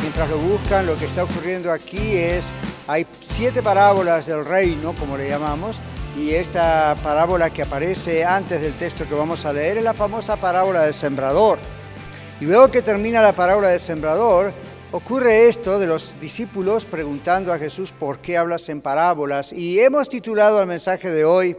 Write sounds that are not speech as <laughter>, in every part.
Mientras lo buscan, lo que está ocurriendo aquí es, hay siete parábolas del reino, como le llamamos, y esta parábola que aparece antes del texto que vamos a leer es la famosa parábola del sembrador. Y luego que termina la parábola del sembrador, ocurre esto de los discípulos preguntando a Jesús por qué hablas en parábolas. Y hemos titulado el mensaje de hoy,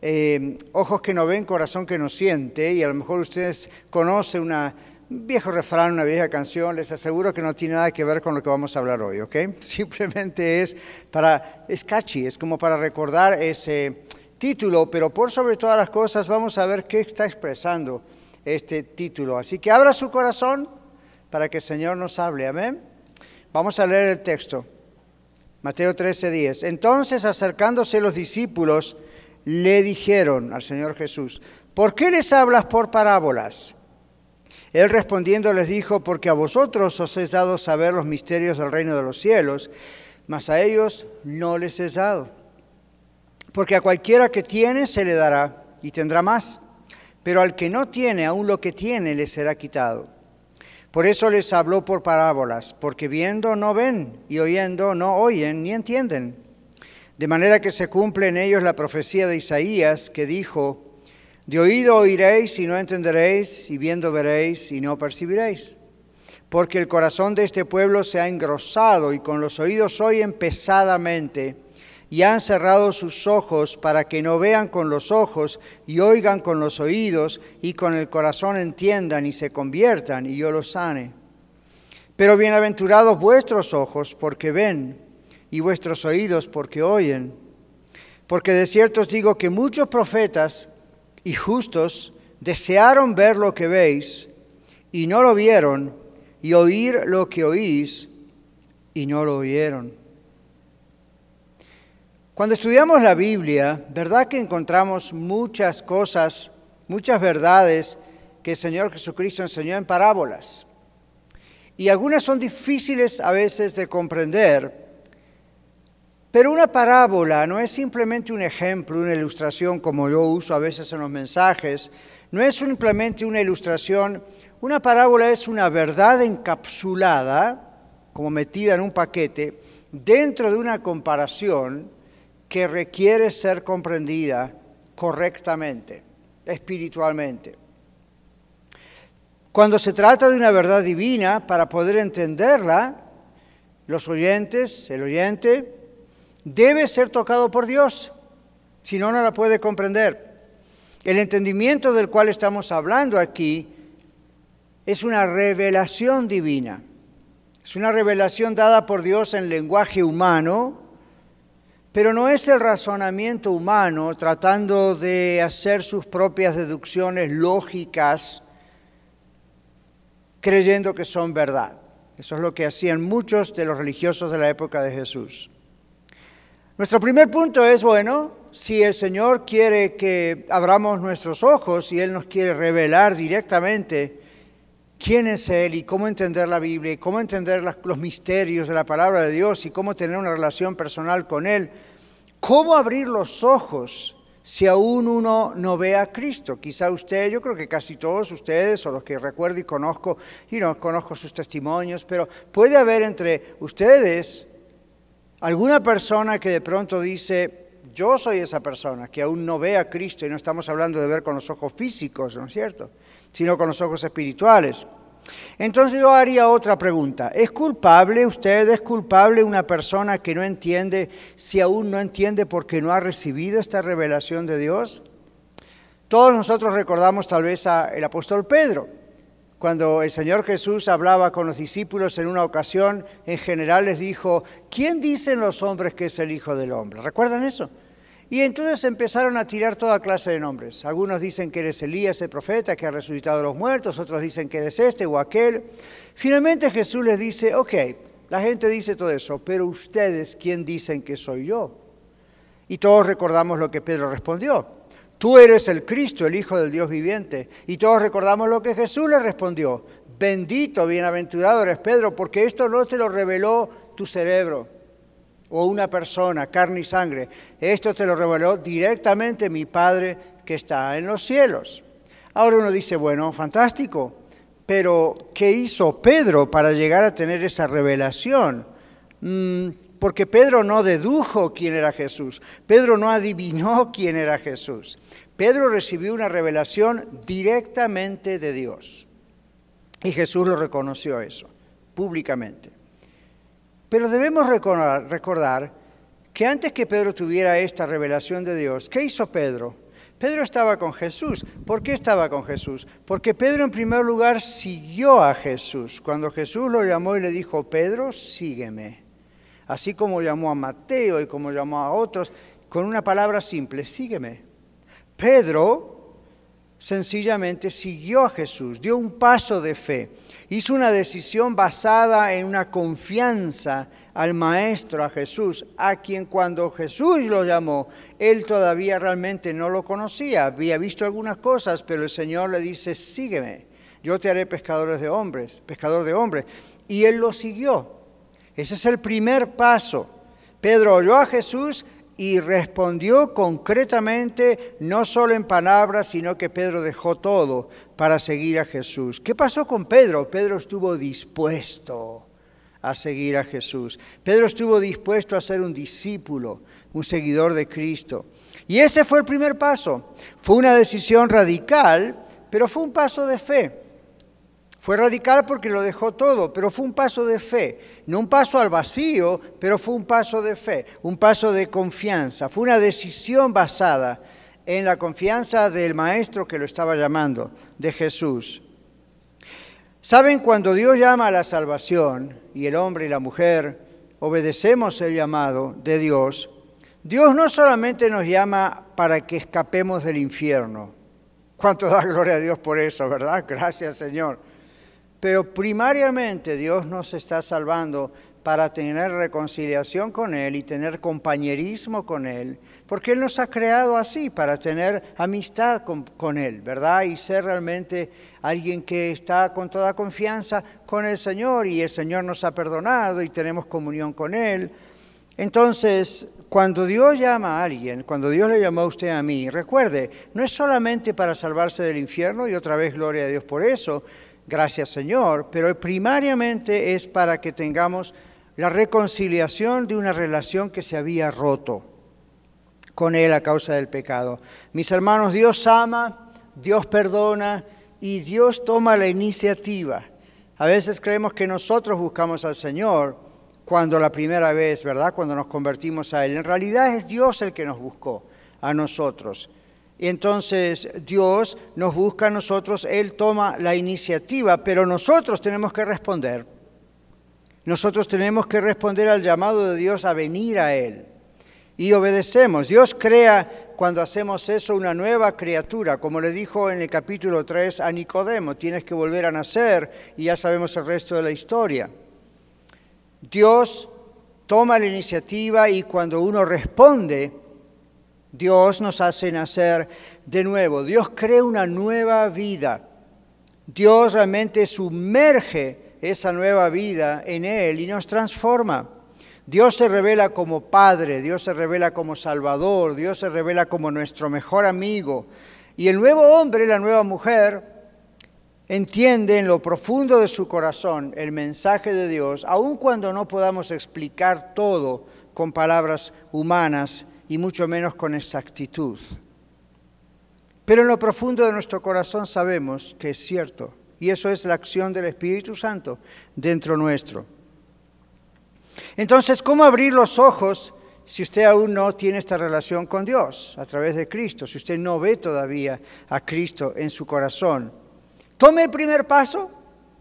eh, Ojos que no ven, corazón que no siente, y a lo mejor ustedes conocen una, un viejo refrán, una vieja canción, les aseguro que no tiene nada que ver con lo que vamos a hablar hoy, ¿ok? <laughs> Simplemente es para, es catchy, es como para recordar ese título, pero por sobre todas las cosas vamos a ver qué está expresando este título. Así que abra su corazón para que el Señor nos hable, amén. Vamos a leer el texto. Mateo 13, 10. Entonces, acercándose los discípulos, le dijeron al Señor Jesús, ¿por qué les hablas por parábolas? Él respondiendo les dijo, porque a vosotros os es dado saber los misterios del reino de los cielos, mas a ellos no les es dado. Porque a cualquiera que tiene se le dará y tendrá más, pero al que no tiene, aún lo que tiene le será quitado. Por eso les habló por parábolas, porque viendo no ven y oyendo no oyen ni entienden. De manera que se cumple en ellos la profecía de Isaías que dijo, de oído oiréis y no entenderéis, y viendo veréis y no percibiréis. Porque el corazón de este pueblo se ha engrosado y con los oídos oyen pesadamente y han cerrado sus ojos para que no vean con los ojos y oigan con los oídos y con el corazón entiendan y se conviertan y yo los sane. Pero bienaventurados vuestros ojos porque ven y vuestros oídos porque oyen. Porque de cierto os digo que muchos profetas y justos desearon ver lo que veis y no lo vieron, y oír lo que oís y no lo oyeron. Cuando estudiamos la Biblia, ¿verdad que encontramos muchas cosas, muchas verdades que el Señor Jesucristo enseñó en parábolas? Y algunas son difíciles a veces de comprender, pero una parábola no es simplemente un ejemplo, una ilustración como yo uso a veces en los mensajes, no es simplemente una ilustración, una parábola es una verdad encapsulada, como metida en un paquete, dentro de una comparación que requiere ser comprendida correctamente, espiritualmente. Cuando se trata de una verdad divina, para poder entenderla, los oyentes, el oyente, debe ser tocado por Dios, si no, no la puede comprender. El entendimiento del cual estamos hablando aquí es una revelación divina, es una revelación dada por Dios en lenguaje humano, pero no es el razonamiento humano tratando de hacer sus propias deducciones lógicas creyendo que son verdad. Eso es lo que hacían muchos de los religiosos de la época de Jesús. Nuestro primer punto es, bueno, si el Señor quiere que abramos nuestros ojos y Él nos quiere revelar directamente quién es Él y cómo entender la Biblia y cómo entender los misterios de la palabra de Dios y cómo tener una relación personal con Él, ¿cómo abrir los ojos si aún uno no ve a Cristo? Quizá usted, yo creo que casi todos ustedes, o los que recuerdo y conozco, y no conozco sus testimonios, pero puede haber entre ustedes Alguna persona que de pronto dice, yo soy esa persona, que aún no ve a Cristo, y no estamos hablando de ver con los ojos físicos, ¿no es cierto? Sino con los ojos espirituales. Entonces yo haría otra pregunta. ¿Es culpable usted, es culpable una persona que no entiende, si aún no entiende porque no ha recibido esta revelación de Dios? Todos nosotros recordamos tal vez al apóstol Pedro cuando el Señor Jesús hablaba con los discípulos en una ocasión, en general les dijo, ¿quién dicen los hombres que es el Hijo del Hombre? ¿Recuerdan eso? Y entonces empezaron a tirar toda clase de nombres. Algunos dicen que eres Elías, el profeta, que ha resucitado a los muertos, otros dicen que eres este o aquel. Finalmente Jesús les dice, ok, la gente dice todo eso, pero ustedes, ¿quién dicen que soy yo? Y todos recordamos lo que Pedro respondió. Tú eres el Cristo, el Hijo del Dios viviente. Y todos recordamos lo que Jesús le respondió. Bendito, bienaventurado eres Pedro, porque esto no te lo reveló tu cerebro o una persona, carne y sangre. Esto te lo reveló directamente mi Padre que está en los cielos. Ahora uno dice, bueno, fantástico, pero ¿qué hizo Pedro para llegar a tener esa revelación? Mm, porque Pedro no dedujo quién era Jesús, Pedro no adivinó quién era Jesús. Pedro recibió una revelación directamente de Dios. Y Jesús lo reconoció eso, públicamente. Pero debemos recordar, recordar, que antes que Pedro tuviera esta revelación de Dios, ¿qué hizo Pedro? Pedro estaba con Jesús. ¿Por qué estaba con Jesús? Porque Pedro en primer lugar siguió a Jesús. Cuando Jesús lo llamó y le dijo, Pedro, sígueme así como llamó a Mateo y como llamó a otros, con una palabra simple, sígueme. Pedro sencillamente siguió a Jesús, dio un paso de fe, hizo una decisión basada en una confianza al Maestro, a Jesús, a quien cuando Jesús lo llamó, él todavía realmente no lo conocía, había visto algunas cosas, pero el Señor le dice, sígueme, yo te haré pescadores de hombres, pescador de hombres, y él lo siguió. Ese es el primer paso. Pedro oyó a Jesús y respondió concretamente, no solo en palabras, sino que Pedro dejó todo para seguir a Jesús. ¿Qué pasó con Pedro? Pedro estuvo dispuesto a seguir a Jesús. Pedro estuvo dispuesto a ser un discípulo, un seguidor de Cristo. Y ese fue el primer paso. Fue una decisión radical, pero fue un paso de fe. Fue radical porque lo dejó todo, pero fue un paso de fe. No un paso al vacío, pero fue un paso de fe, un paso de confianza. Fue una decisión basada en la confianza del Maestro que lo estaba llamando, de Jesús. Saben, cuando Dios llama a la salvación y el hombre y la mujer obedecemos el llamado de Dios, Dios no solamente nos llama para que escapemos del infierno. ¿Cuánto da gloria a Dios por eso, verdad? Gracias, Señor pero primariamente Dios nos está salvando para tener reconciliación con Él y tener compañerismo con Él, porque Él nos ha creado así, para tener amistad con, Él, ¿verdad? Y ser realmente alguien que está con toda confianza con el Señor y el Señor nos ha perdonado y tenemos comunión con Él. Entonces, cuando Dios llama a alguien, cuando Dios le llamó a usted a mí, recuerde, no es solamente para salvarse del infierno y otra vez gloria a Dios por eso, gracias Señor, pero primariamente es para que tengamos la reconciliación de una relación que se había roto con Él a causa del pecado. Mis hermanos, Dios ama, Dios perdona y Dios toma la iniciativa. A veces creemos que nosotros buscamos al Señor cuando la primera vez, ¿verdad? Cuando nos convertimos a Él. En realidad es Dios el que nos buscó a nosotros. Entonces Dios nos busca a nosotros, Él toma la iniciativa, pero nosotros tenemos que responder. Nosotros tenemos que responder al llamado de Dios a venir a Él. Y obedecemos. Dios crea cuando hacemos eso una nueva criatura, como le dijo en el capítulo 3 a Nicodemo, tienes que volver a nacer y ya sabemos el resto de la historia. Dios toma la iniciativa y cuando uno responde, Dios nos hace nacer de nuevo. Dios crea una nueva vida. Dios realmente sumerge esa nueva vida en Él y nos transforma. Dios se revela como Padre, Dios se revela como Salvador, Dios se revela como nuestro mejor amigo. Y el nuevo hombre, la nueva mujer, entiende en lo profundo de su corazón el mensaje de Dios, aun cuando no podamos explicar todo con palabras humanas y mucho menos con exactitud. Pero en lo profundo de nuestro corazón sabemos que es cierto, y eso es la acción del Espíritu Santo dentro nuestro. Entonces, ¿cómo abrir los ojos si usted aún no tiene esta relación con Dios a través de Cristo, si usted no ve todavía a Cristo en su corazón? Tome el primer paso,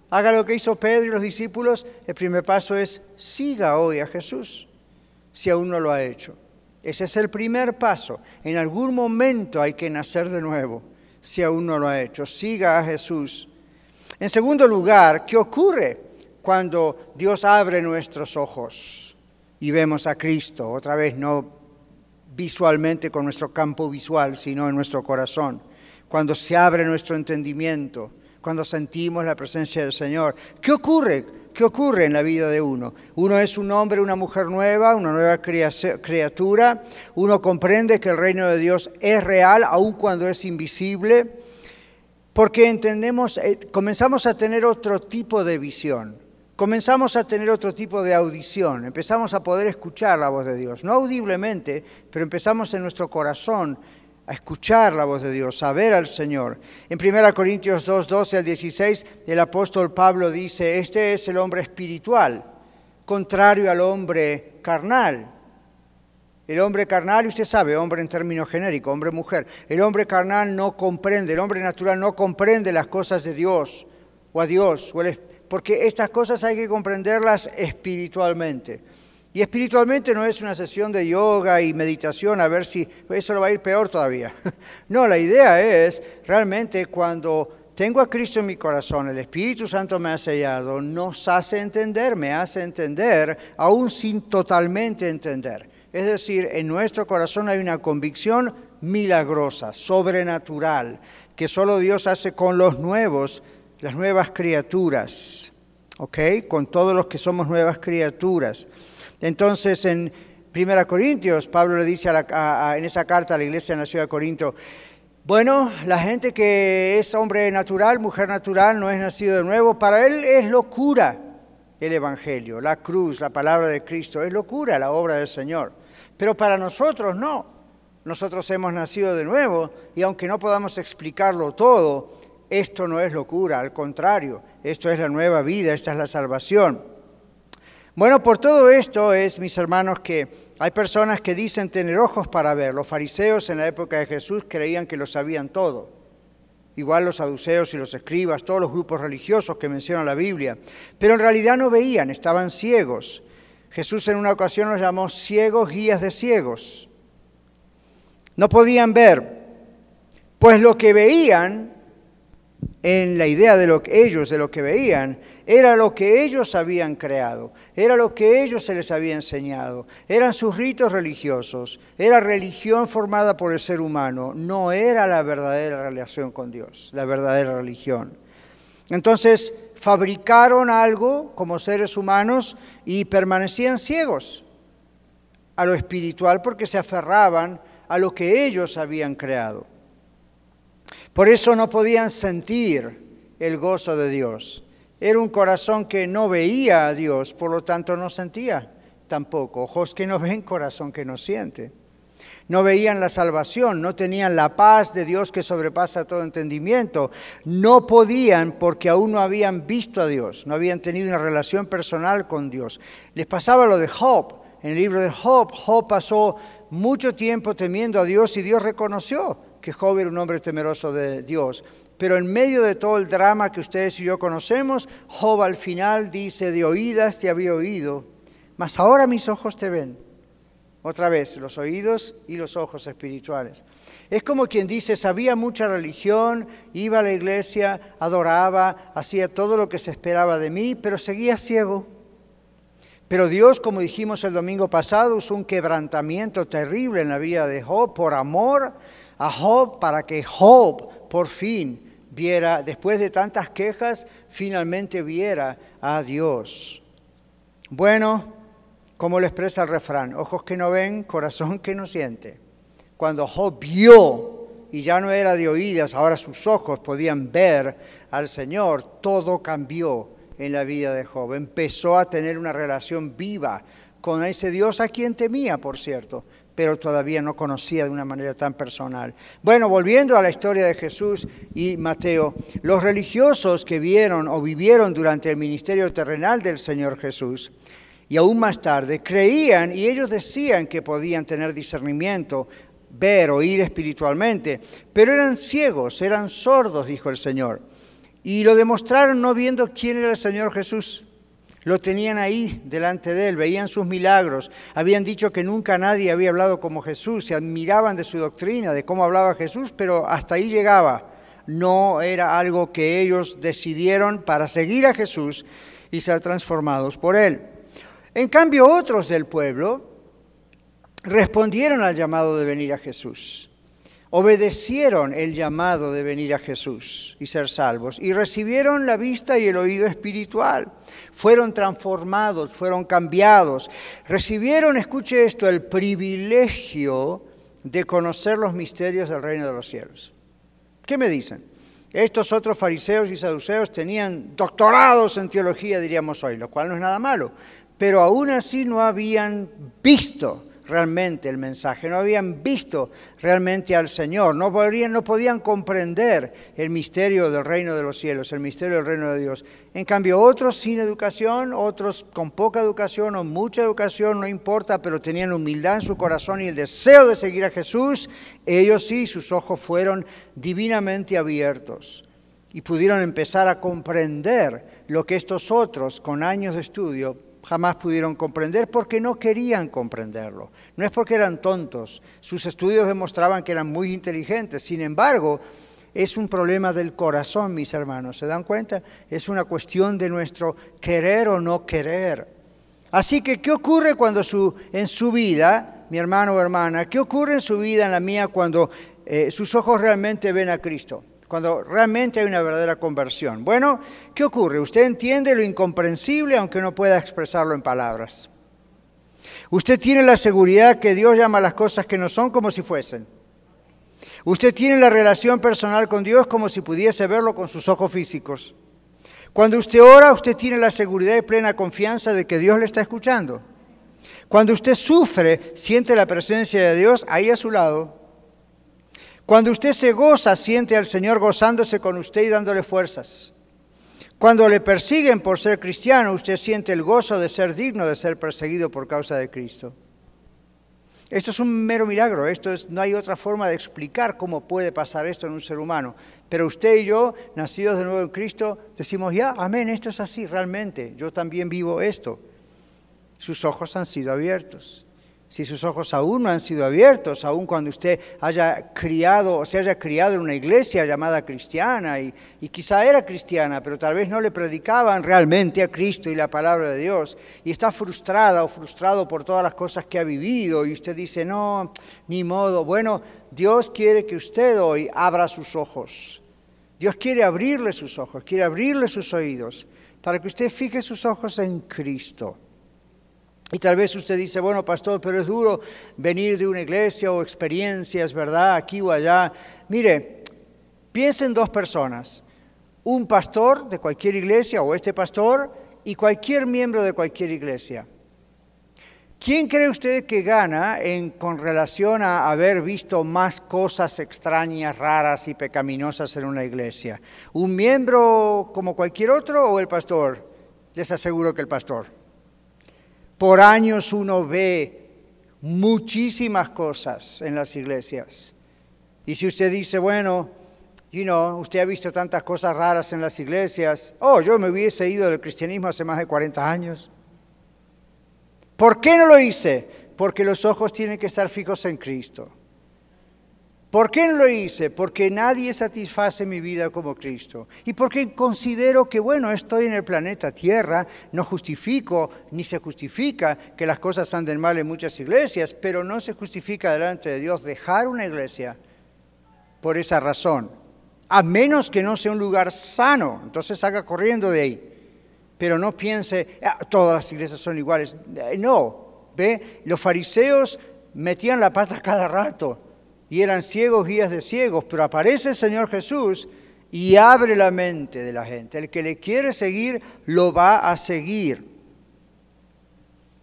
haga lo que hizo Pedro y los discípulos. El primer paso es siga hoy a Jesús, si aún no lo ha hecho. Ese es el primer paso. En algún momento hay que nacer de nuevo, si aún no lo ha hecho. Siga a Jesús. En segundo lugar, ¿qué ocurre cuando Dios abre nuestros ojos y vemos a Cristo? Otra vez, no visualmente con nuestro campo visual, sino en nuestro corazón. Cuando se abre nuestro entendimiento, cuando sentimos la presencia del Señor. ¿Qué ocurre? ¿Qué ocurre en la vida de uno? Uno es un hombre, una mujer nueva, una nueva criatura. Uno comprende que el reino de Dios es real, aun cuando es invisible, porque entendemos, eh, comenzamos a tener otro tipo de visión. Comenzamos a tener otro tipo de audición, empezamos a poder escuchar la voz de Dios, no audiblemente, pero empezamos en nuestro corazón a escuchar la voz de Dios, a ver al Señor. En 1 Corintios 2, 12 al 16, el apóstol Pablo dice, este es el hombre espiritual, contrario al hombre carnal. El hombre carnal, usted sabe, hombre en términos genéricos, hombre-mujer, el hombre carnal no comprende, el hombre natural no comprende las cosas de Dios o a Dios, porque estas cosas hay que comprenderlas espiritualmente. Y espiritualmente no es una sesión de yoga y meditación a ver si eso lo va a ir peor todavía. <laughs> No, la idea es realmente cuando tengo a Cristo en mi corazón, el Espíritu Santo me ha sellado, nos hace entender, me hace entender, aún sin totalmente entender. Es decir, en nuestro corazón hay una convicción milagrosa, sobrenatural, que solo Dios hace con los nuevos, las nuevas criaturas, ¿ok? Con todos los que somos nuevas criaturas. Entonces, en 1 Corintios, Pablo le dice en esa carta a la iglesia en la ciudad de Corinto, bueno, la gente que es hombre natural, mujer natural, no es nacido de nuevo, para él es locura el Evangelio, la cruz, la palabra de Cristo, es locura la obra del Señor. Pero para nosotros no. Nosotros hemos nacido de nuevo y aunque no podamos explicarlo todo, esto no es locura, al contrario, esto es la nueva vida, esta es la salvación. Bueno, por todo esto es, mis hermanos, que hay personas que dicen tener ojos para ver. Los fariseos en la época de Jesús creían que lo sabían todo. Igual los saduceos y los escribas, todos los grupos religiosos que menciona la Biblia. Pero en realidad no veían, estaban ciegos. Jesús en una ocasión los llamó ciegos, guías de ciegos. No podían ver, pues lo que veían, en la idea de lo que ellos, de lo que veían, era lo que ellos habían creado, era lo que ellos se les había enseñado, eran sus ritos religiosos, era religión formada por el ser humano, no era la verdadera relación con Dios, la verdadera religión. Entonces fabricaron algo como seres humanos y permanecían ciegos a lo espiritual porque se aferraban a lo que ellos habían creado. Por eso no podían sentir el gozo de Dios. Era un corazón que no veía a Dios, por lo tanto no sentía tampoco. Ojos que no <laughs> ven, corazón que no siente. No veían la salvación, no tenían la paz de Dios que sobrepasa todo entendimiento. No podían porque aún no habían visto a Dios, no habían tenido una relación personal con Dios. Les pasaba lo de Job. En el libro de Job, Job pasó mucho tiempo temiendo a Dios y Dios reconoció que Job era un hombre temeroso de Dios. Pero en medio de todo el drama que ustedes y yo conocemos, Job al final dice, de oídas te había oído, mas ahora mis ojos te ven. Otra vez, los oídos y los ojos espirituales. Es como quien dice, sabía mucha religión, iba a la iglesia, adoraba, hacía todo lo que se esperaba de mí, pero seguía ciego. Pero Dios, como dijimos el domingo pasado, usó un quebrantamiento terrible en la vida de Job por amor a Job para que Job por fin viera, después de tantas quejas, finalmente viera a Dios. Bueno, como lo expresa el refrán, ojos que no ven, corazón que no siente. Cuando Job vio y ya no era de oídas, ahora sus ojos podían ver al Señor, todo cambió en la vida de Job. Empezó a tener una relación viva con ese Dios a quien temía, por cierto, pero todavía no conocía de una manera tan personal. Bueno, volviendo a la historia de Jesús y Mateo, los religiosos que vieron o vivieron durante el ministerio terrenal del Señor Jesús, y aún más tarde, creían y ellos decían que podían tener discernimiento, ver, oír espiritualmente, pero eran ciegos, eran sordos, dijo el Señor. Y lo demostraron no viendo quién era el Señor Jesús. Lo tenían ahí delante de él, veían sus milagros, habían dicho que nunca nadie había hablado como Jesús, se admiraban de su doctrina, de cómo hablaba Jesús, pero hasta ahí llegaba. No era algo que ellos decidieron para seguir a Jesús y ser transformados por él. En cambio, otros del pueblo respondieron al llamado de venir a Jesús. Obedecieron el llamado de venir a Jesús y ser salvos y recibieron la vista y el oído espiritual. Fueron transformados, fueron cambiados. Recibieron, escuche esto, el privilegio de conocer los misterios del reino de los cielos. ¿Qué me dicen? Estos otros fariseos y saduceos tenían doctorados en teología, diríamos hoy, lo cual no es nada malo, pero aún así no habían visto realmente el mensaje, no habían visto realmente al Señor, no podían, no podían comprender el misterio del reino de los cielos, el misterio del reino de Dios. En cambio, otros sin educación, otros con poca educación o mucha educación, no importa, pero tenían humildad en su corazón y el deseo de seguir a Jesús, ellos sí, sus ojos fueron divinamente abiertos y pudieron empezar a comprender lo que estos otros, con años de estudio, jamás pudieron comprender porque no querían comprenderlo. No es porque eran tontos, sus estudios demostraban que eran muy inteligentes, sin embargo, es un problema del corazón, mis hermanos, ¿se dan cuenta? Es una cuestión de nuestro querer o no querer. Así que, ¿qué ocurre cuando su, en su vida, mi hermano o hermana, qué ocurre en su vida, en la mía, cuando eh, sus ojos realmente ven a Cristo? Cuando realmente hay una verdadera conversión. Bueno, ¿qué ocurre? Usted entiende lo incomprensible aunque no pueda expresarlo en palabras. Usted tiene la seguridad que Dios llama a las cosas que no son como si fuesen. Usted tiene la relación personal con Dios como si pudiese verlo con sus ojos físicos. Cuando usted ora, usted tiene la seguridad y plena confianza de que Dios le está escuchando. Cuando usted sufre, siente la presencia de Dios ahí a su lado. Cuando usted se goza, siente al Señor gozándose con usted y dándole fuerzas. Cuando le persiguen por ser cristiano, usted siente el gozo de ser digno de ser perseguido por causa de Cristo. Esto es un mero milagro, esto es, no hay otra forma de explicar cómo puede pasar esto en un ser humano. Pero usted y yo, nacidos de nuevo en Cristo, decimos, ya, amén, esto es así, realmente, yo también vivo esto. Sus ojos han sido abiertos si sus ojos aún no han sido abiertos, aún cuando usted haya criado o se haya criado en una iglesia llamada cristiana y, quizá era cristiana, pero tal vez no le predicaban realmente a Cristo y la palabra de Dios y está frustrada o frustrado por todas las cosas que ha vivido y usted dice, no, ni modo. Bueno, Dios quiere que usted hoy abra sus ojos. Dios quiere abrirle sus ojos, quiere abrirle sus oídos para que usted fije sus ojos en Cristo. Y tal vez usted dice, bueno, pastor, pero es duro venir de una iglesia o experiencias, ¿verdad? Aquí o allá. Mire, piensen en dos personas, un pastor de cualquier iglesia o este pastor y cualquier miembro de cualquier iglesia. ¿Quién cree usted que gana en, con relación a haber visto más cosas extrañas, raras y pecaminosas en una iglesia? ¿Un miembro como cualquier otro o el pastor? Les aseguro que el pastor. Por años uno ve muchísimas cosas en las iglesias. Y si usted dice, bueno, you know, usted ha visto tantas cosas raras en las iglesias, oh, yo me hubiese ido del cristianismo hace más de 40 años. ¿Por qué no lo hice? Porque los ojos tienen que estar fijos en Cristo. ¿Por qué lo hice? Porque nadie satisface mi vida como Cristo. Y porque considero que, bueno, estoy en el planeta Tierra, no justifico ni se justifica que las cosas anden mal en muchas iglesias, pero no se justifica delante de Dios dejar una iglesia por esa razón. A menos que no sea un lugar sano, entonces salga corriendo de ahí. Pero no piense, ah, todas las iglesias son iguales. Eh, no, ve, los fariseos metían la pata <laughs> cada rato y eran ciegos guías de ciegos, pero aparece el Señor Jesús y abre la mente de la gente. El que le quiere seguir, lo va a seguir.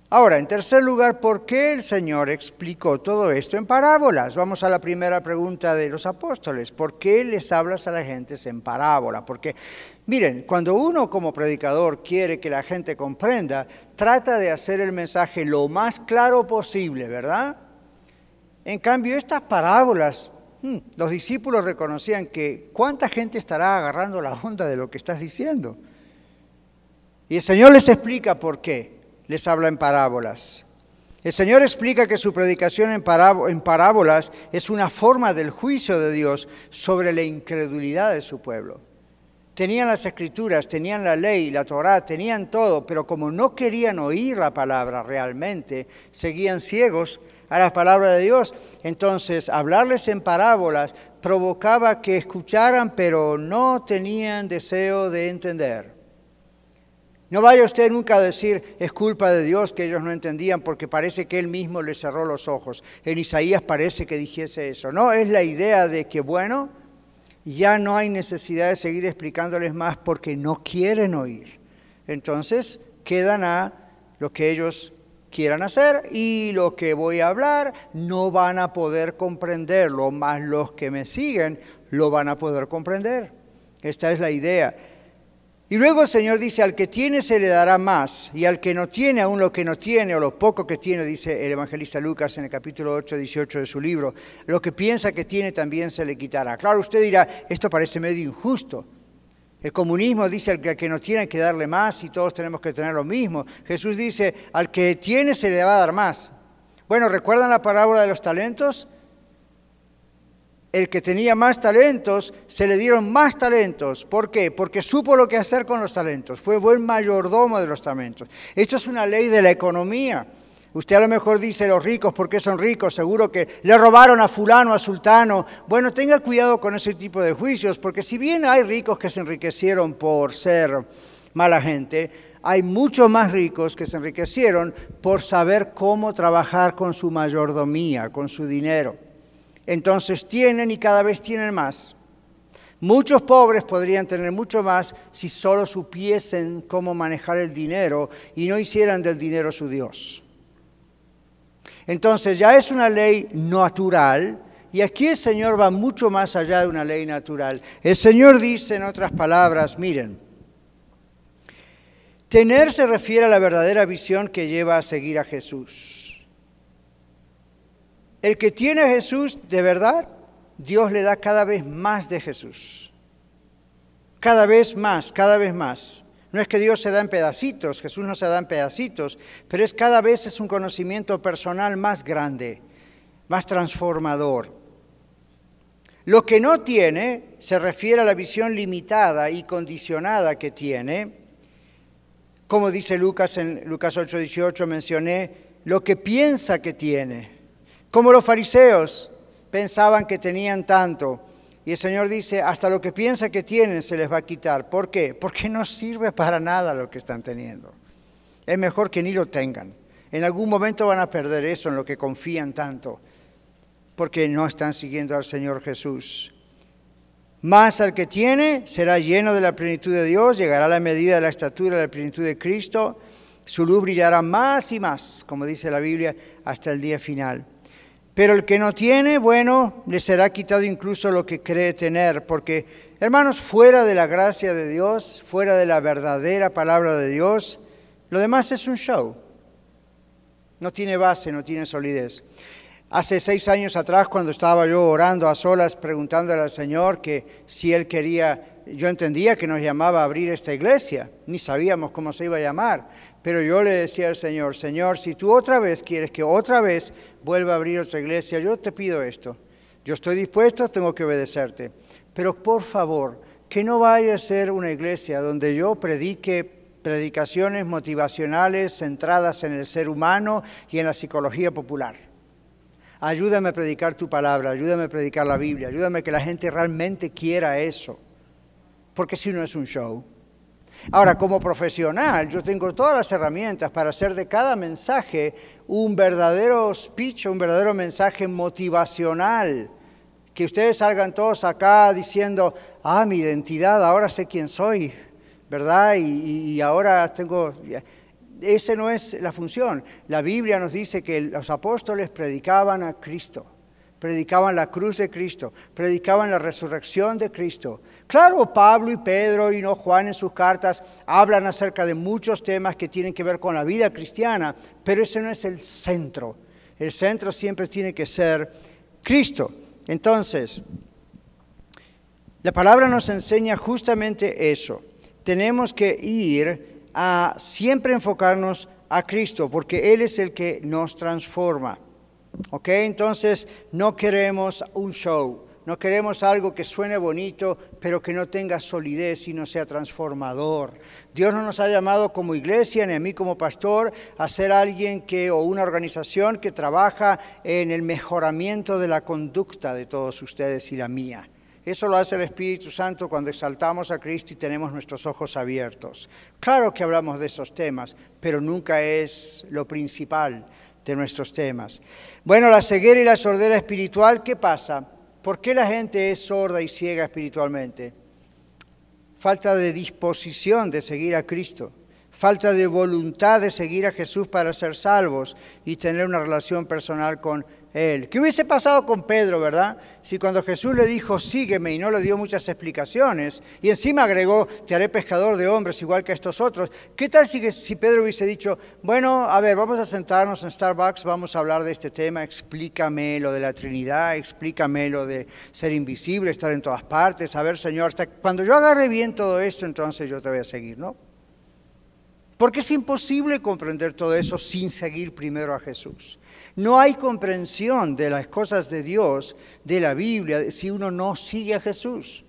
Ahora, en tercer lugar, ¿por qué el Señor explicó todo esto en parábolas? Vamos a la primera pregunta de los apóstoles. ¿Por qué les hablas a la gente en parábola? Porque, miren, cuando uno como predicador quiere que la gente comprenda, trata de hacer el mensaje lo más claro posible, ¿verdad? En cambio, estas parábolas, hmm, los discípulos reconocían que cuánta gente estará agarrando la onda de lo que estás diciendo. Y el Señor les explica por qué les habla en parábolas. El Señor explica que su predicación en, parábolas es una forma del juicio de Dios sobre la incredulidad de su pueblo. Tenían las escrituras, tenían la ley, la Torá, tenían todo, pero como no querían oír la palabra realmente, seguían ciegos a la palabra de Dios. Entonces, hablarles en parábolas provocaba que escucharan, pero no tenían deseo de entender. No vaya usted nunca a decir, es culpa de Dios que ellos no entendían porque parece que Él mismo les cerró los ojos. En Isaías parece que dijese eso. No, es la idea de que, bueno, ya no hay necesidad de seguir explicándoles más porque no quieren oír. Entonces, quedan a lo que ellos quieran hacer y lo que voy a hablar no van a poder comprenderlo, más los que me siguen lo van a poder comprender. Esta es la idea. Y luego el Señor dice, al que tiene se le dará más, y al que no tiene, aún lo que no tiene, o lo poco que tiene, dice el evangelista Lucas en el capítulo 8, 18 de su libro, lo que piensa que tiene también se le quitará. Claro, usted dirá, esto parece medio injusto. El comunismo dice al que no tiene hay que darle más y todos tenemos que tener lo mismo. Jesús dice, al que tiene se le va a dar más. Bueno, ¿recuerdan la parábola de los talentos? El que tenía más talentos, se le dieron más talentos. ¿Por qué? Porque supo lo que hacer con los talentos. Fue buen mayordomo de los talentos. Esto es una ley de la economía. Usted a lo mejor dice los ricos, ¿por qué son ricos? Seguro que le robaron a fulano, a sultano. Bueno, tenga cuidado con ese tipo de juicios, porque si bien hay ricos que se enriquecieron por ser mala gente, hay muchos más ricos que se enriquecieron por saber cómo trabajar con su mayordomía, con su dinero entonces tienen y cada vez tienen más. Muchos pobres podrían tener mucho más si solo supiesen cómo manejar el dinero y no hicieran del dinero su Dios. Entonces ya es una ley natural y aquí el Señor va mucho más allá de una ley natural. El Señor dice en otras palabras, miren, tener se refiere a la verdadera visión que lleva a seguir a Jesús. El que tiene a Jesús de verdad, Dios le da cada vez más de Jesús. Cada vez más, cada vez más. No es que Dios se da en pedacitos, Jesús no se da en pedacitos, pero es cada vez es un conocimiento personal más grande, más transformador. Lo que no tiene se refiere a la visión limitada y condicionada que tiene. Como dice Lucas en Lucas 8:18 mencioné, lo que piensa que tiene. Como los fariseos pensaban que tenían tanto. Y el Señor dice, hasta lo que piensa que tienen se les va a quitar. ¿Por qué? Porque no sirve para nada lo que están teniendo. Es mejor que ni lo tengan. En algún momento van a perder eso en lo que confían tanto, porque no están siguiendo al Señor Jesús. Más al que tiene será lleno de la plenitud de Dios, llegará a la medida de la estatura de la plenitud de Cristo, su luz brillará más y más, como dice la Biblia, hasta el día final. Pero el que no tiene, bueno, le será quitado incluso lo que cree tener, porque, hermanos, fuera de la gracia de Dios, fuera de la verdadera palabra de Dios, lo demás es un show. No tiene base, no tiene solidez. Hace seis años atrás, cuando estaba yo orando a solas, preguntándole al Señor que si Él quería, yo entendía que nos llamaba a abrir esta iglesia, ni sabíamos cómo se iba a llamar. Pero yo le decía al Señor, Señor, si tú otra vez quieres que otra vez vuelva a abrir otra iglesia, yo te pido esto. Yo estoy dispuesto, tengo que obedecerte. Pero por favor, que no vaya a ser una iglesia donde yo predique predicaciones motivacionales centradas en el ser humano y en la psicología popular. Ayúdame a predicar tu palabra, ayúdame a predicar la Biblia, ayúdame a que la gente realmente quiera eso. Porque si no es un show. Ahora, como profesional, yo tengo todas las herramientas para hacer de cada mensaje un verdadero speech, un verdadero mensaje motivacional. Que ustedes salgan todos acá diciendo, ah, mi identidad, ahora sé quién soy, ¿verdad? Y, y ahora tengo... Esa no es la función. La Biblia nos dice que los apóstoles predicaban a Cristo predicaban la cruz de Cristo, predicaban la resurrección de Cristo. Claro, Pablo y Pedro y no Juan en sus cartas hablan acerca de muchos temas que tienen que ver con la vida cristiana, pero ese no es el centro. El centro siempre tiene que ser Cristo. Entonces, la palabra nos enseña justamente eso. Tenemos que ir a siempre enfocarnos a Cristo, porque Él es el que nos transforma. ¿Ok? Entonces no queremos un show, No queremos algo que suene bonito, pero que no tenga solidez y no sea transformador. Dios no nos ha llamado como iglesia, ni a mí como pastor, a ser alguien que, o una organización que trabaja en el mejoramiento de la conducta de todos ustedes y la mía. Eso lo hace el Espíritu Santo cuando exaltamos a Cristo y tenemos nuestros ojos abiertos. Claro que hablamos de esos temas, pero nunca es lo principal de nuestros temas. Bueno, la ceguera y la sordera espiritual, ¿qué pasa? ¿Por qué la gente es sorda y ciega espiritualmente? Falta de disposición de seguir a Cristo, falta de voluntad de seguir a Jesús para ser salvos y tener una relación personal con ¿Qué hubiese pasado con Pedro, verdad? Si cuando Jesús le dijo, sígueme, y no le dio muchas explicaciones, y encima agregó, te haré pescador de hombres igual que estos otros, ¿qué tal si, si Pedro hubiese dicho, bueno, a ver, vamos a sentarnos en Starbucks, vamos a hablar de este tema, explícame lo de la Trinidad, explícame lo de ser invisible, estar en todas partes, a ver, Señor, hasta cuando yo agarre bien todo esto, entonces yo te voy a seguir, ¿no? Porque es imposible comprender todo eso sin seguir primero a Jesús. No hay comprensión de las cosas de Dios, de la Biblia, si uno no sigue a Jesús.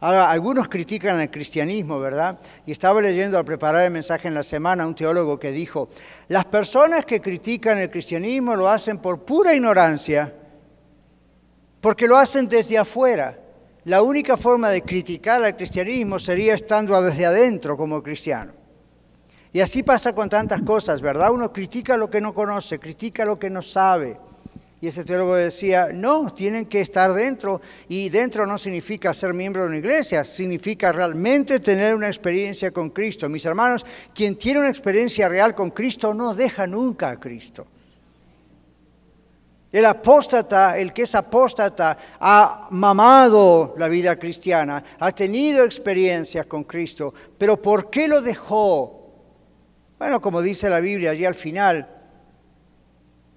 Ahora, algunos critican el cristianismo, ¿verdad? Y estaba leyendo al preparar el mensaje en la semana un teólogo que dijo, las personas que critican el cristianismo lo hacen por pura ignorancia, porque lo hacen desde afuera. La única forma de criticar al cristianismo sería estando desde adentro como cristiano. Y así pasa con tantas cosas, ¿verdad? Uno critica lo que no conoce, critica lo que no sabe. Y ese teólogo decía, no, tienen que estar dentro. Y dentro no significa ser miembro de una iglesia, significa realmente tener una experiencia con Cristo. Mis hermanos, quien tiene una experiencia real con Cristo no deja nunca a Cristo. El apóstata, el que es apóstata, ha mamado la vida cristiana, ha tenido experiencias con Cristo, pero ¿por qué lo dejó? Bueno, como dice la Biblia allí al final,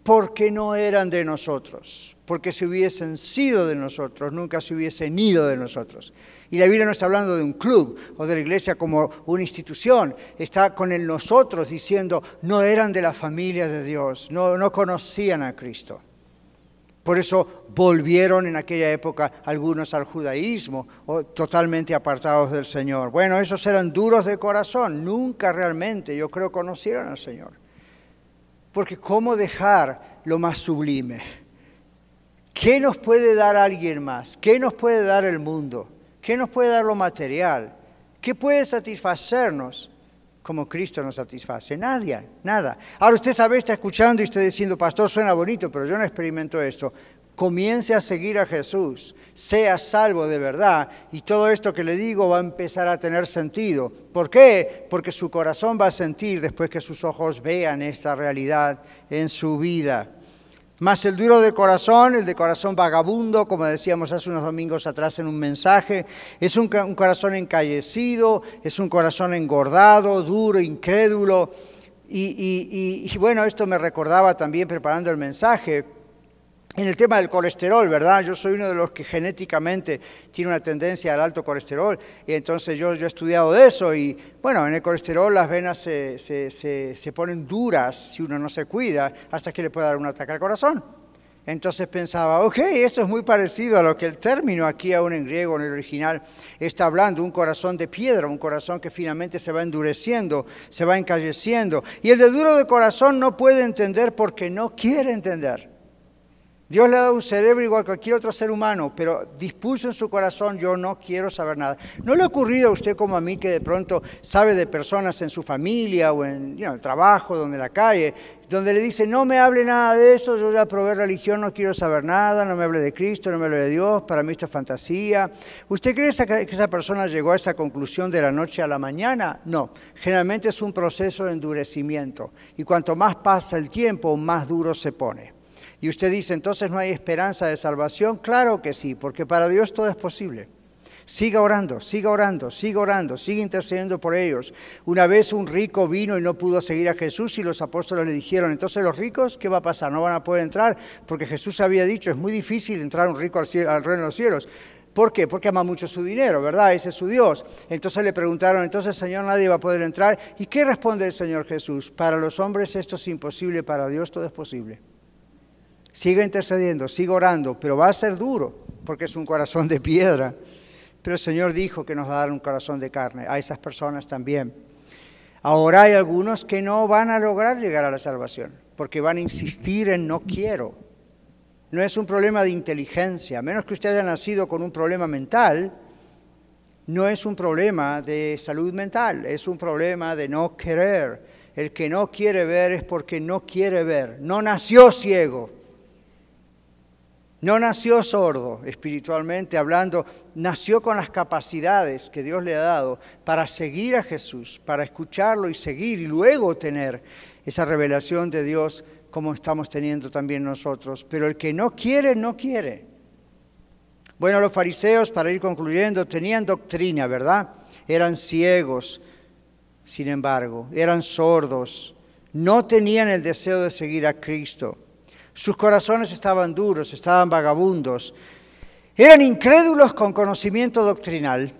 porque no eran de nosotros, porque si hubiesen sido de nosotros, nunca se hubiesen ido de nosotros. Y la Biblia no está hablando de un club o de la iglesia como una institución, está con el nosotros diciendo, no eran de la familia de Dios, no, no conocían a Cristo. Por eso volvieron en aquella época algunos al judaísmo, o totalmente apartados del Señor. Bueno, esos eran duros de corazón, nunca realmente, yo creo, conocieron al Señor. Porque ¿cómo dejar lo más sublime? ¿Qué nos puede dar alguien más? ¿Qué nos puede dar el mundo? ¿Qué nos puede dar lo material? ¿Qué puede satisfacernos? Como Cristo nos satisface. Nadie, nada. Ahora usted sabe, está escuchando y está diciendo, pastor, suena bonito, pero yo no experimento esto. Comience a seguir a Jesús, sea salvo de verdad y todo esto que le digo va a empezar a tener sentido. ¿Por qué? Porque su corazón va a sentir después que sus ojos vean esta realidad en su vida. Más el duro de corazón, el de corazón vagabundo, como decíamos hace unos domingos atrás en un mensaje, es un, corazón encallecido, es un corazón engordado, duro, incrédulo. y bueno, esto me recordaba también preparando el mensaje en el tema del colesterol, ¿verdad? Yo soy uno de los que genéticamente tiene una tendencia al alto colesterol y entonces yo, yo he estudiado de eso y bueno, en el colesterol las venas se, se, ponen duras si uno no se cuida hasta que le puede dar un ataque al corazón. Entonces pensaba, ok, esto es muy parecido a lo que el término aquí aún en griego, en el original, está hablando, un corazón de piedra, un corazón que finalmente se va endureciendo, se va encalleciendo. Y el de duro de corazón no puede entender porque no quiere entender. Dios le ha dado un cerebro igual que cualquier otro ser humano, pero dispuso en su corazón, yo no quiero saber nada. ¿No le ha ocurrido a usted como a mí que de pronto sabe de personas en su familia o en el trabajo, donde la calle, donde le dice, no me hable nada de eso, yo ya probé religión, no quiero saber nada, no me hable de Cristo, no me hable de Dios, para mí esto es fantasía. ¿Usted cree que esa persona llegó a esa conclusión de la noche a la mañana? No, generalmente es un proceso de endurecimiento y cuanto más pasa el tiempo, más duro se pone. Y usted dice, entonces no hay esperanza de salvación. Claro que sí, porque para Dios todo es posible. Siga orando, siga orando, siga orando, siga intercediendo por ellos. Una vez un rico vino y no pudo seguir a Jesús y los apóstoles le dijeron, entonces los ricos, ¿qué va a pasar? No van a poder entrar porque Jesús había dicho, es muy difícil entrar un rico al, al reino de los cielos. ¿Por qué? Porque ama mucho su dinero, ¿verdad? Ese es su Dios. Entonces le preguntaron, entonces Señor, nadie va a poder entrar. ¿Y qué responde el Señor Jesús? Para los hombres esto es imposible, para Dios todo es posible. Siga intercediendo, siga orando, pero va a ser duro, porque es un corazón de piedra. Pero el Señor dijo que nos va a dar un corazón de carne, a esas personas también. Ahora hay algunos que no van a lograr llegar a la salvación, porque van a insistir en no quiero. No es un problema de inteligencia, a menos que usted haya nacido con un problema mental, no es un problema de salud mental, es un problema de no querer. El que no quiere ver es porque no quiere ver, no nació ciego. No nació sordo espiritualmente hablando, nació con las capacidades que Dios le ha dado para seguir a Jesús, para escucharlo y seguir y luego tener esa revelación de Dios como estamos teniendo también nosotros. Pero el que no quiere, no quiere. Bueno, los fariseos, para ir concluyendo, tenían doctrina, ¿verdad? Eran ciegos, sin embargo, eran sordos, no tenían el deseo de seguir a Cristo. Sus corazones estaban duros, estaban vagabundos. Eran incrédulos con conocimiento doctrinal.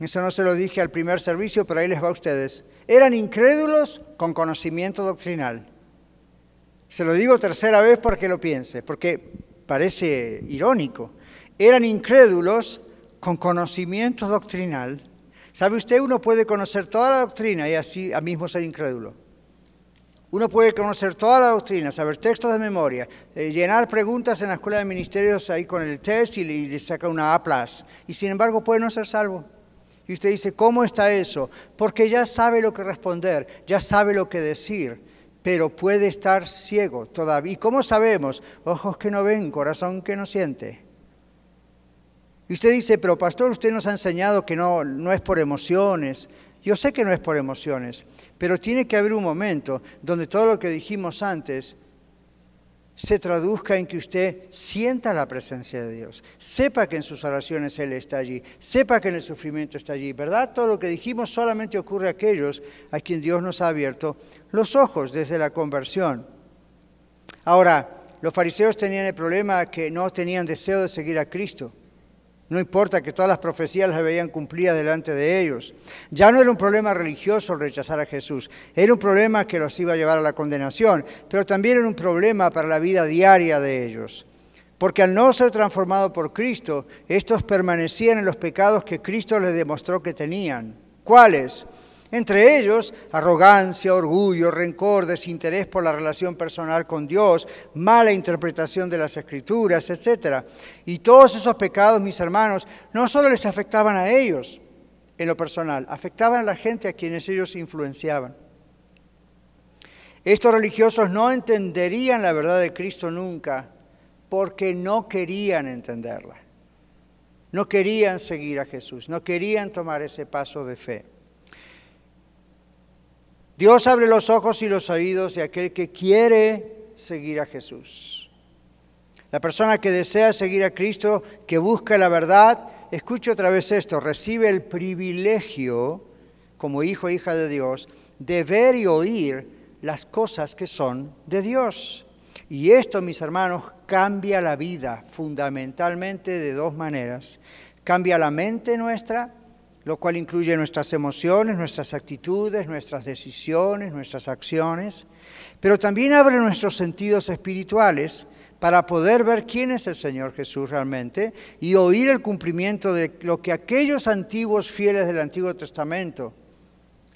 Eso no se lo dije al primer servicio, pero ahí les va a ustedes. Eran incrédulos con conocimiento doctrinal. Se lo digo tercera vez para que lo piense, porque parece irónico. Eran incrédulos con conocimiento doctrinal. ¿Sabe usted? Uno puede conocer toda la doctrina y así a mismo ser incrédulo. Uno puede conocer toda la doctrina, saber textos de memoria, eh, llenar preguntas en la escuela de ministerios ahí con el test y le, saca una A+. Y sin embargo puede no ser salvo. Y usted dice, ¿cómo está eso? Porque ya sabe lo que responder, ya sabe lo que decir, pero puede estar ciego todavía. ¿Y cómo sabemos? Ojos que no ven, corazón que no siente. Y usted dice, pero pastor, usted nos ha enseñado que no, no es por emociones, yo sé que no es por emociones, pero tiene que haber un momento donde todo lo que dijimos antes se traduzca en que usted sienta la presencia de Dios, sepa que en sus oraciones Él está allí, sepa que en el sufrimiento está allí, ¿verdad? Todo lo que dijimos solamente ocurre a aquellos a quien Dios nos ha abierto los ojos desde la conversión. Ahora, los fariseos tenían el problema que no tenían deseo de seguir a Cristo. No importa que todas las profecías las veían cumplidas delante de ellos. Ya no era un problema religioso rechazar a Jesús, era un problema que los iba a llevar a la condenación, pero también era un problema para la vida diaria de ellos. Porque al no ser transformado por Cristo, estos permanecían en los pecados que Cristo les demostró que tenían. ¿Cuáles? Entre ellos, arrogancia, orgullo, rencor, desinterés por la relación personal con Dios, mala interpretación de las escrituras, etc. Y todos esos pecados, mis hermanos, no solo les afectaban a ellos en lo personal, afectaban a la gente a quienes ellos influenciaban. Estos religiosos no entenderían la verdad de Cristo nunca porque no querían entenderla. No querían seguir a Jesús, no querían tomar ese paso de fe. Dios abre los ojos y los oídos de aquel que quiere seguir a Jesús. La persona que desea seguir a Cristo, que busca la verdad, escuche otra vez esto, recibe el privilegio, como hijo e hija de Dios, de ver y oír las cosas que son de Dios. Y esto, mis hermanos, cambia la vida fundamentalmente de dos maneras. Cambia la mente nuestra lo cual incluye nuestras emociones, nuestras actitudes, nuestras decisiones, nuestras acciones, pero también abre nuestros sentidos espirituales para poder ver quién es el Señor Jesús realmente y oír el cumplimiento de lo que aquellos antiguos fieles del Antiguo Testamento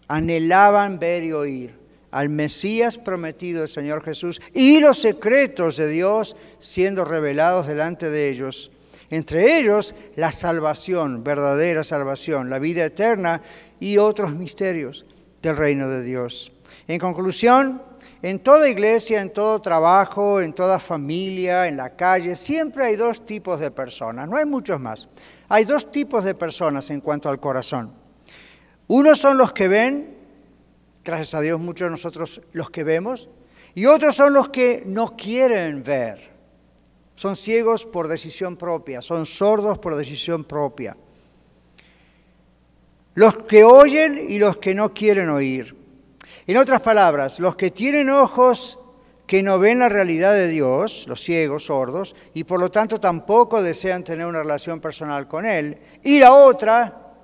anhelaban ver y oír al Mesías prometido, el Señor Jesús, y los secretos de Dios siendo revelados delante de ellos entre ellos la salvación, verdadera salvación, la vida eterna y otros misterios del reino de Dios. En conclusión, en toda iglesia, en todo trabajo, en toda familia, en la calle, siempre hay dos tipos de personas, no hay muchos más. Hay dos tipos de personas en cuanto al corazón. Unos son los que ven, gracias a Dios muchos de nosotros los que vemos, y otros son los que no quieren ver. Son ciegos por decisión propia, son sordos por decisión propia. Los que oyen y los que no quieren oír. En otras palabras, los que tienen ojos que no ven la realidad de Dios, los ciegos, sordos, y por lo tanto tampoco desean tener una relación personal con Él. Y la otra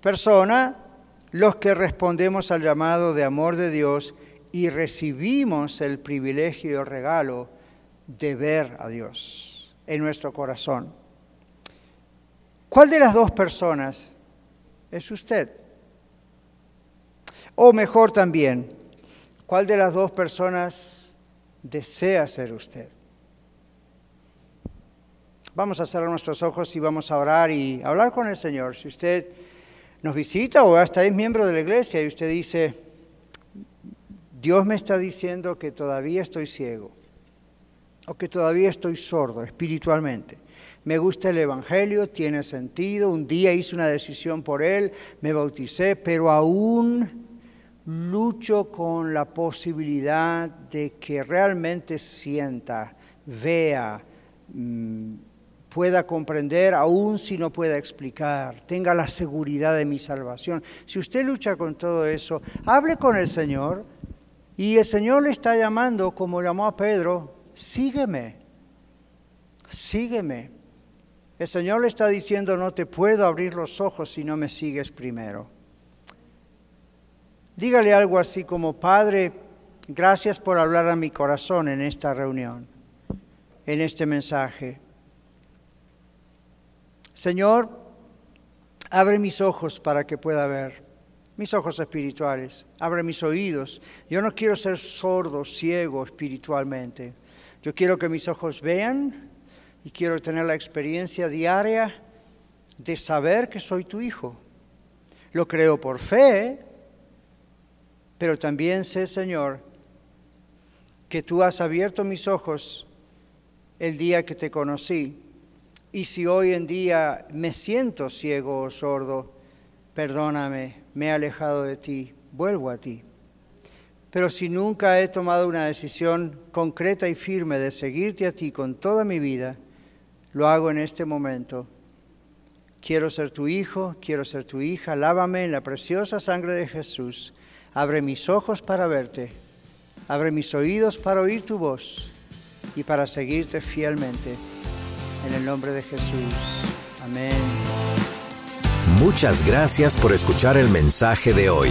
persona, los que respondemos al llamado de amor de Dios y recibimos el privilegio y el regalo de ver a Dios en nuestro corazón. ¿Cuál de las dos personas es usted? O mejor también, ¿cuál de las dos personas desea ser usted? Vamos a cerrar nuestros ojos y vamos a orar y hablar con el Señor. Si usted nos visita o hasta es miembro de la iglesia y usted dice, Dios me está diciendo que todavía estoy ciego o que todavía estoy sordo espiritualmente. Me gusta el Evangelio, tiene sentido, un día hice una decisión por él, me bauticé, pero aún lucho con la posibilidad de que realmente sienta, vea, mm, pueda comprender, aun si no pueda explicar, tenga la seguridad de mi salvación. Si usted lucha con todo eso, hable con el Señor y el Señor le está llamando, como llamó a Pedro, sígueme, sígueme. El Señor le está diciendo, no te puedo abrir los ojos si no me sigues primero. Dígale algo así como, Padre, gracias por hablar a mi corazón en esta reunión, en este mensaje. Señor, abre mis ojos para que pueda ver, mis ojos espirituales, abre mis oídos. Yo no quiero ser sordo, ciego espiritualmente. Yo quiero que mis ojos vean y quiero tener la experiencia diaria de saber que soy tu hijo. Lo creo por fe, pero también sé, Señor, que tú has abierto mis ojos el día que te conocí y si hoy en día me siento ciego o sordo, perdóname, me he alejado de ti, vuelvo a ti. Pero si nunca he tomado una decisión concreta y firme de seguirte a ti con toda mi vida, lo hago en este momento. Quiero ser tu hijo, quiero ser tu hija, lávame en la preciosa sangre de Jesús. Abre mis ojos para verte, abre mis oídos para oír tu voz y para seguirte fielmente. En el nombre de Jesús. Amén. Muchas gracias por escuchar el mensaje de hoy.